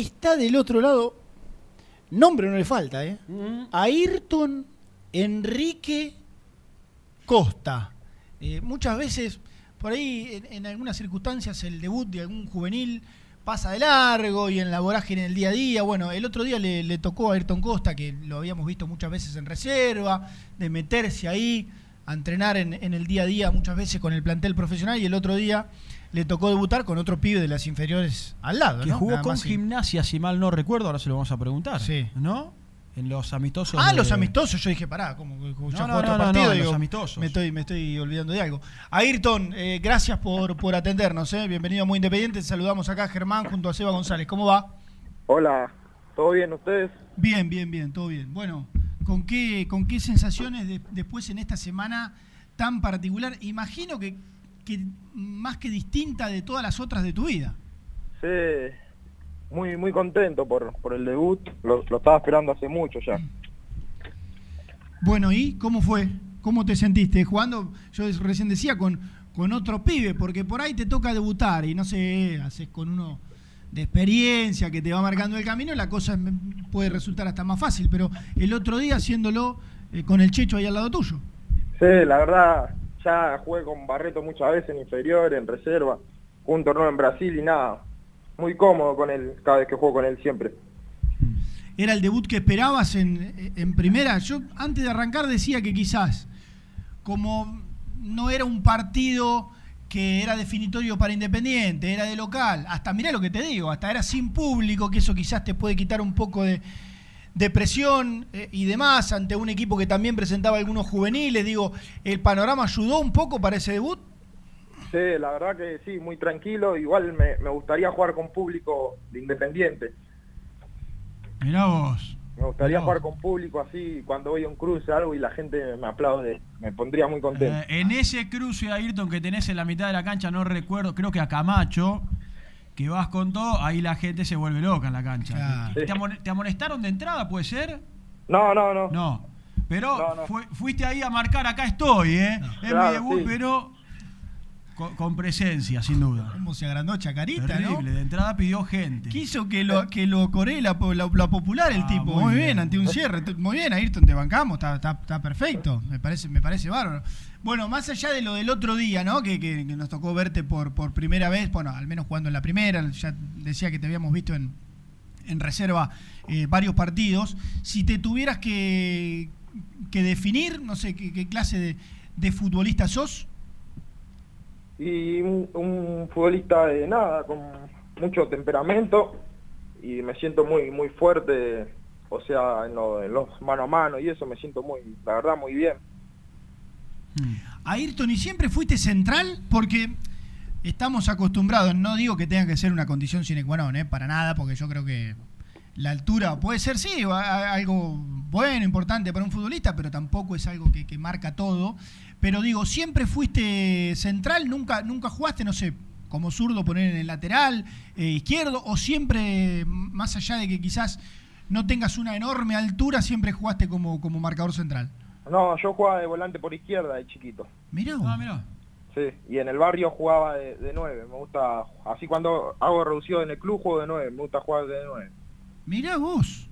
está del otro lado, nombre no le falta, ¿eh? Mm. Ayrton Enrique Costa. Eh, muchas veces, por ahí, en, en algunas circunstancias, el debut de algún juvenil pasa de largo y en la vorágine del día a día. Bueno, el otro día le, le tocó a Ayrton Costa, que lo habíamos visto muchas veces en reserva, de meterse ahí a entrenar en, en el día a día muchas veces con el plantel profesional y el otro día le tocó debutar con otro pibe de las inferiores al lado. Que ¿no? jugó Nada con y- gimnasia, si mal no recuerdo, ahora se lo vamos a preguntar. Sí. ¿No? En los amistosos. Ah, de- los amistosos. Yo dije, pará, como que ya No, jugó no, otro no, no, partido. no, digo, los amistosos. Me estoy, me estoy olvidando de algo. Ayrton, eh, gracias por, por atendernos. Eh. Bienvenido a Muy Independiente. Saludamos acá a Germán junto a Seba González. ¿Cómo va? Hola, ¿todo bien ustedes? Bien, bien, bien, todo bien. Bueno, ¿con qué, con qué sensaciones de- después en esta semana tan particular? Imagino que, que más que distinta de todas las otras de tu vida. Sí, muy muy contento por, por el debut, lo, lo estaba esperando hace mucho ya. Bueno, ¿y cómo fue? ¿Cómo te sentiste jugando? Yo recién decía con, con otro pibe, porque por ahí te toca debutar y no sé, haces con uno de experiencia que te va marcando el camino, la cosa puede resultar hasta más fácil, pero el otro día haciéndolo eh, con el Checho ahí al lado tuyo. Sí, la verdad, ya jugué con Barreto muchas veces en inferior, en reserva, un torneo en Brasil y nada, muy cómodo con él cada vez que juego con él siempre. ¿Era el debut que esperabas en, en primera? Yo antes de arrancar decía que quizás, como no era un partido que era definitorio para Independiente, era de local, hasta mirá lo que te digo, hasta era sin público, que eso quizás te puede quitar un poco de, de presión eh, y demás ante un equipo que también presentaba algunos juveniles. Digo, ¿el panorama ayudó un poco para ese debut? Sí, la verdad que sí, muy tranquilo, igual me, me gustaría jugar con público de Independiente. Mirá vos. Me gustaría jugar con público así, cuando voy a un cruce o algo y la gente me aplaude, me pondría muy contento. Eh, en ese cruce, Ayrton, que tenés en la mitad de la cancha, no recuerdo, creo que a Camacho, que vas con todo, ahí la gente se vuelve loca en la cancha. Claro. ¿Te, amone- te amonestaron de entrada, puede ser? No, no, no. No. Pero No, no. fue- fuiste ahí a marcar, acá estoy, ¿eh? Es Claro, mi debut, sí. pero con, con presencia, sin duda. ¿Cómo se agrandó Chacarita, Terrible, no? de entrada pidió gente. Quiso que lo, que lo coree la, la- la popular el Ah, tipo. muy Muy bien, bien. ante un cierre. Muy bien, Ayrton, te bancamos, está, está- está perfecto. Me parece, me parece bárbaro. Bueno, más allá de lo del otro día, ¿no? Que, que- que nos tocó verte por, por primera vez, bueno, al menos jugando en la primera, ya decía que te habíamos visto en, en reserva eh, varios partidos. Si te tuvieras que, que definir, no sé qué, qué clase de, de futbolista sos. Y un, un futbolista de nada, con mucho temperamento y me siento muy muy fuerte, o sea, en, lo- en los mano a mano y eso me siento muy, la verdad, muy bien. Mm. Ayrton, ¿y siempre fuiste central? Porque estamos acostumbrados, no digo que tenga que ser una condición sine qua non, ¿eh? para nada, porque yo creo que la altura puede ser, sí, algo bueno, importante para un futbolista, pero tampoco es algo que, que marca todo. Pero digo, ¿siempre fuiste central? ¿Nunca, nunca jugaste, no sé, como zurdo poner en el lateral, eh, izquierdo? ¿O siempre, más allá de que quizás no tengas una enorme altura, siempre jugaste como, como marcador central? No, yo jugaba de volante por izquierda de chiquito. Mirá, Ah, mirá. Sí, y en el barrio jugaba de, de nueve, me gusta, así cuando hago reducido en el club juego de nueve, me gusta jugar de nueve. Mirá vos.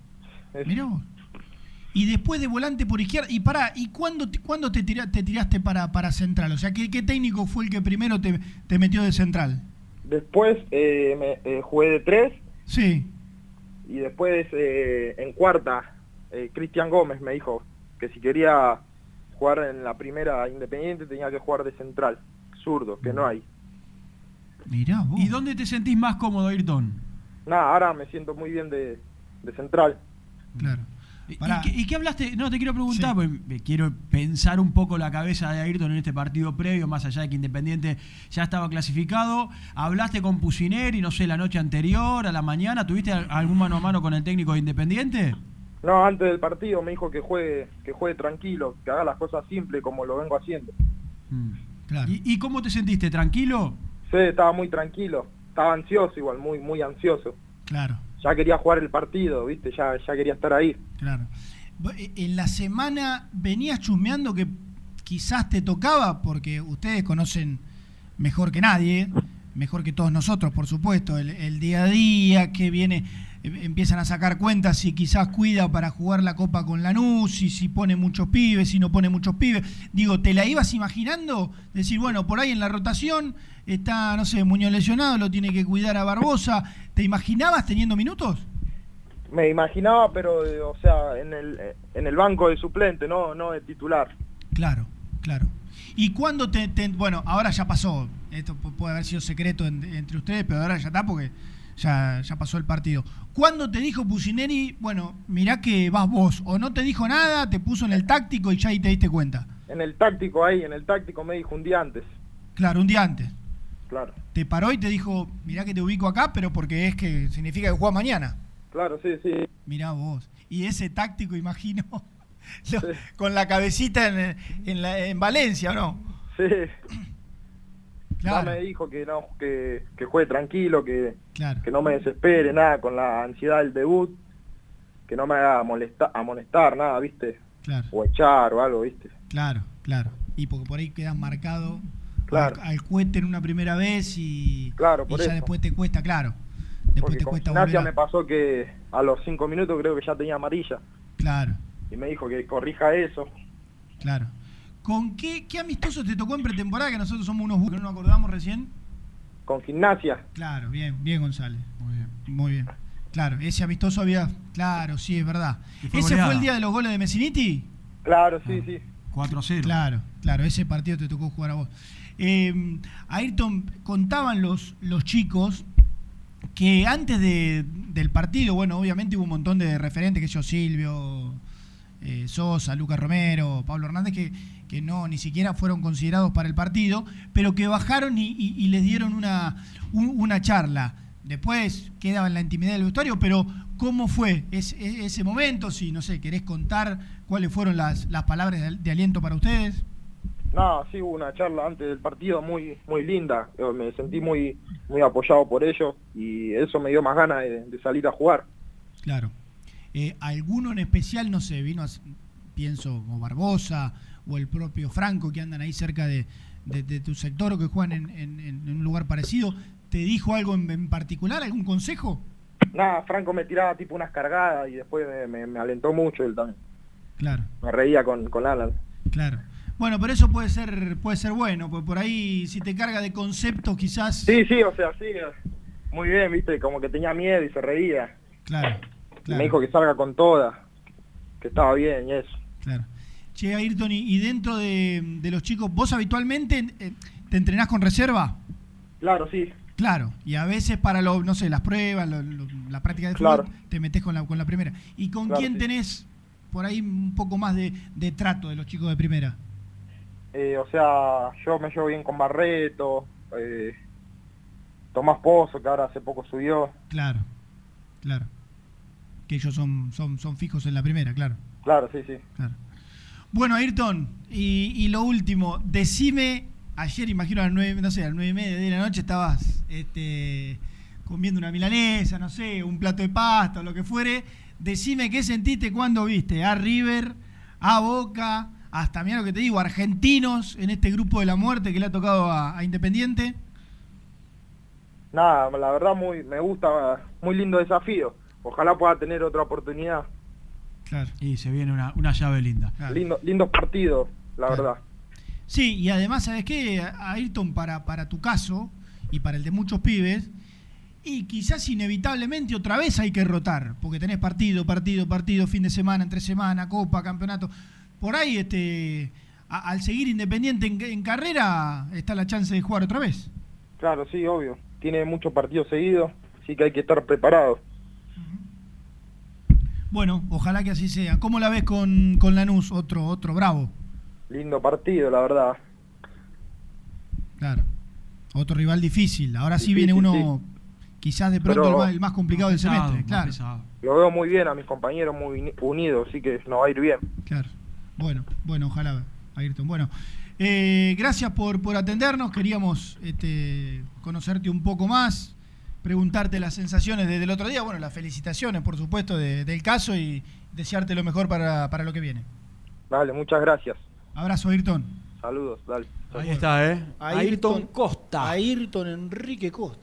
Mirá vos. Y después de volante por izquierda. Y pará, ¿y cuándo, te- cuándo te, tira- te tiraste para, para central? O sea, ¿qué, qué técnico fue el que primero te, te metió de central? Después eh, me, eh, jugué de tres Sí. y después eh, en cuarta eh, Cristian Gómez me dijo que si quería jugar en la primera Independiente tenía que jugar de central, zurdo, que no hay. Mirá vos. ¿Y dónde te sentís más cómodo, Ayrton? Nada, ahora me siento muy bien de, de central. Claro. ¿Y, qué, y qué hablaste? No, te quiero preguntar, Sí. porque me quiero pensar un poco la cabeza de Ayrton en este partido previo, más allá de que Independiente ya estaba clasificado. ¿Hablaste con Pusineri, no sé, la noche anterior, a la mañana? ¿Tuviste al- algún mano a mano con el técnico de Independiente? No, antes del partido me dijo que juegue, que juegue tranquilo, que haga las cosas simples como lo vengo haciendo. Mm. Claro. ¿Y, y cómo te sentiste? ¿Tranquilo? Sí, estaba muy tranquilo, estaba ansioso igual, muy muy ansioso. Claro. Ya quería jugar el partido, viste, ya ya quería estar ahí. Claro. Vo- e- En la semana venías chusmeando que quizás te tocaba, porque ustedes conocen mejor que nadie, mejor que todos nosotros, por supuesto, el, el día a día, que viene empiezan a sacar cuentas si quizás cuida para jugar la Copa con Lanús, si, si pone muchos pibes, si no pone muchos pibes. Digo, ¿te la ibas imaginando? Decir, bueno, por ahí en la rotación está, no sé, Muñoz lesionado, lo tiene que cuidar a Barbosa. ¿Te imaginabas teniendo minutos? Me imaginaba, pero, eh, o sea, en el, en el banco de suplente, no, no de titular. Claro, claro. ¿Y cuándo te, te- Bueno, ahora ya pasó. Esto pu- puede haber sido secreto en- entre ustedes, pero ahora ya está porque ya, ya pasó el partido. ¿Cuándo te dijo Pusineri, bueno, mirá que vas vos? ¿O no te dijo nada, te puso en el táctico y ya ahí te diste cuenta? En el táctico ahí, en el táctico me dijo un día antes, Claro, un día antes. claro. Te paró y te dijo, mirá que te ubico acá, pero porque es que significa que juegas mañana. Claro, sí, sí. Mirá vos. Y ese táctico, imagino, Sí. con la cabecita en, en, la- en Valencia, ¿o no? Sí. Claro, Ya me dijo que no, que, que juegue tranquilo, que, claro. que no me desespere, nada, con la ansiedad del debut, que no me haga molestar, amonestar, nada, viste, Claro. o echar o algo, viste. Claro, claro. Y porque por ahí quedas marcado Claro. al, al en una primera vez y, Claro, y por ya después te cuesta, claro. Después Porque te con cuesta volver. me pasó que a los cinco minutos creo que ya tenía amarilla Claro, y me dijo que corrija eso. claro. ¿Con qué, qué amistoso te tocó en pretemporada? Que nosotros somos unos que no nos acordamos recién. Con gimnasia, Claro, bien, bien González. Muy bien. Muy bien. Claro, ese amistoso había. Claro, sí, es verdad. Fue ¿Ese goleada. fue el día de los goles de Messiniti? claro, sí, Ah. sí. 4-0. Claro, claro, ese partido te tocó jugar a vos. Eh, Ayrton, contaban los, los chicos que antes de- del partido, bueno, obviamente hubo un montón de referentes, que yo, Silvio, eh, Sosa, Lucas Romero, Pablo Hernández, que, que no ni siquiera fueron considerados para el partido, pero que bajaron y, y- y les dieron una, un- una charla. Después quedaba en la intimidad del vestuario, pero ¿cómo fue ese, ese momento? Si, no sé, querés contar cuáles fueron las, las palabras de, de aliento para ustedes. No, sí hubo una charla antes del partido muy muy linda. Yo me sentí muy muy apoyado por ellos y eso me dio más ganas de, de salir a jugar. Claro. Eh, ¿Alguno en especial, no sé, vino, a, pienso, o Barbosa, o el propio Franco, que andan ahí cerca de, de- de tu sector o que juegan en, en- en un lugar parecido, ¿te dijo algo en, en particular, algún consejo? Nada, Franco me tiraba tipo unas cargadas y después me, me- me alentó mucho él también. Claro, Me reía con, con Alan. claro. Bueno, pero eso puede ser puede ser bueno, porque por ahí si te carga de conceptos quizás... Sí, sí, o sea, sí. Muy bien, viste, como que tenía miedo y se reía. Claro, claro. Me dijo que salga con toda, que estaba bien y eso. Claro. Che, Ayrton, y, dentro de, de los chicos, ¿vos habitualmente eh, te entrenás con reserva? Claro, sí. Claro, y a veces para lo, no sé, las pruebas, lo- lo- la práctica de Claro. fútbol, te metes con la, con la primera. ¿Y con Claro, quién sí. tenés por ahí un poco más de, de trato de los chicos de primera? Eh, o sea, yo me llevo bien con Barreto, eh, Tomás Pozo, que ahora hace poco subió. Claro, claro. Que ellos son, son, son fijos en la primera, claro. Claro, sí, sí. claro. Bueno, Ayrton, y, y lo último, decime, ayer imagino a las nueve, no sé, a las nueve y media de la noche estabas este, comiendo una milanesa, no sé, un plato de pasta o lo que fuere. Decime qué sentiste cuando viste a River, a Boca, hasta mira lo que te digo, argentinos en este grupo de la muerte que le ha tocado a, a Independiente. Nada, la verdad muy me gusta, muy lindo desafío. Ojalá pueda tener otra oportunidad. Claro. Y se viene una, una llave linda. claro. Lindo, lindos partidos, la Claro. verdad. Sí, y además, ¿sabes qué? Ayrton, para, para tu caso y para el de muchos pibes, y quizás inevitablemente otra vez hay que rotar, porque tenés partido, partido, partido, fin de semana, entre semana, copa, campeonato. Por ahí, este, a- al seguir independiente en, en carrera, está la chance de jugar otra vez. Claro, sí, obvio. Tiene muchos partidos seguidos, así que hay que estar preparado. Bueno, ojalá que así sea. ¿Cómo la ves con, con Lanús? Otro, otro bravo. Lindo partido, la verdad. Claro. Otro rival difícil. Ahora sí viene uno, quizás de pronto Pero- el, más, el más complicado del Pesado, semestre. Claro. pesado. Lo veo muy bien a mis compañeros, muy uni- unidos, así que nos va a ir bien. Claro. Bueno, bueno, ojalá, Ayrton. Bueno, eh, gracias por, por atendernos. Queríamos este, conocerte un poco más, preguntarte las sensaciones desde el otro día. Bueno, las felicitaciones, por supuesto, de- del caso y desearte lo mejor para, para lo que viene. Dale, muchas gracias. Abrazo, Ayrton. Saludos, dale. Ahí está, ¿eh? Ayrton Costa. Ayrton Enrique Costa.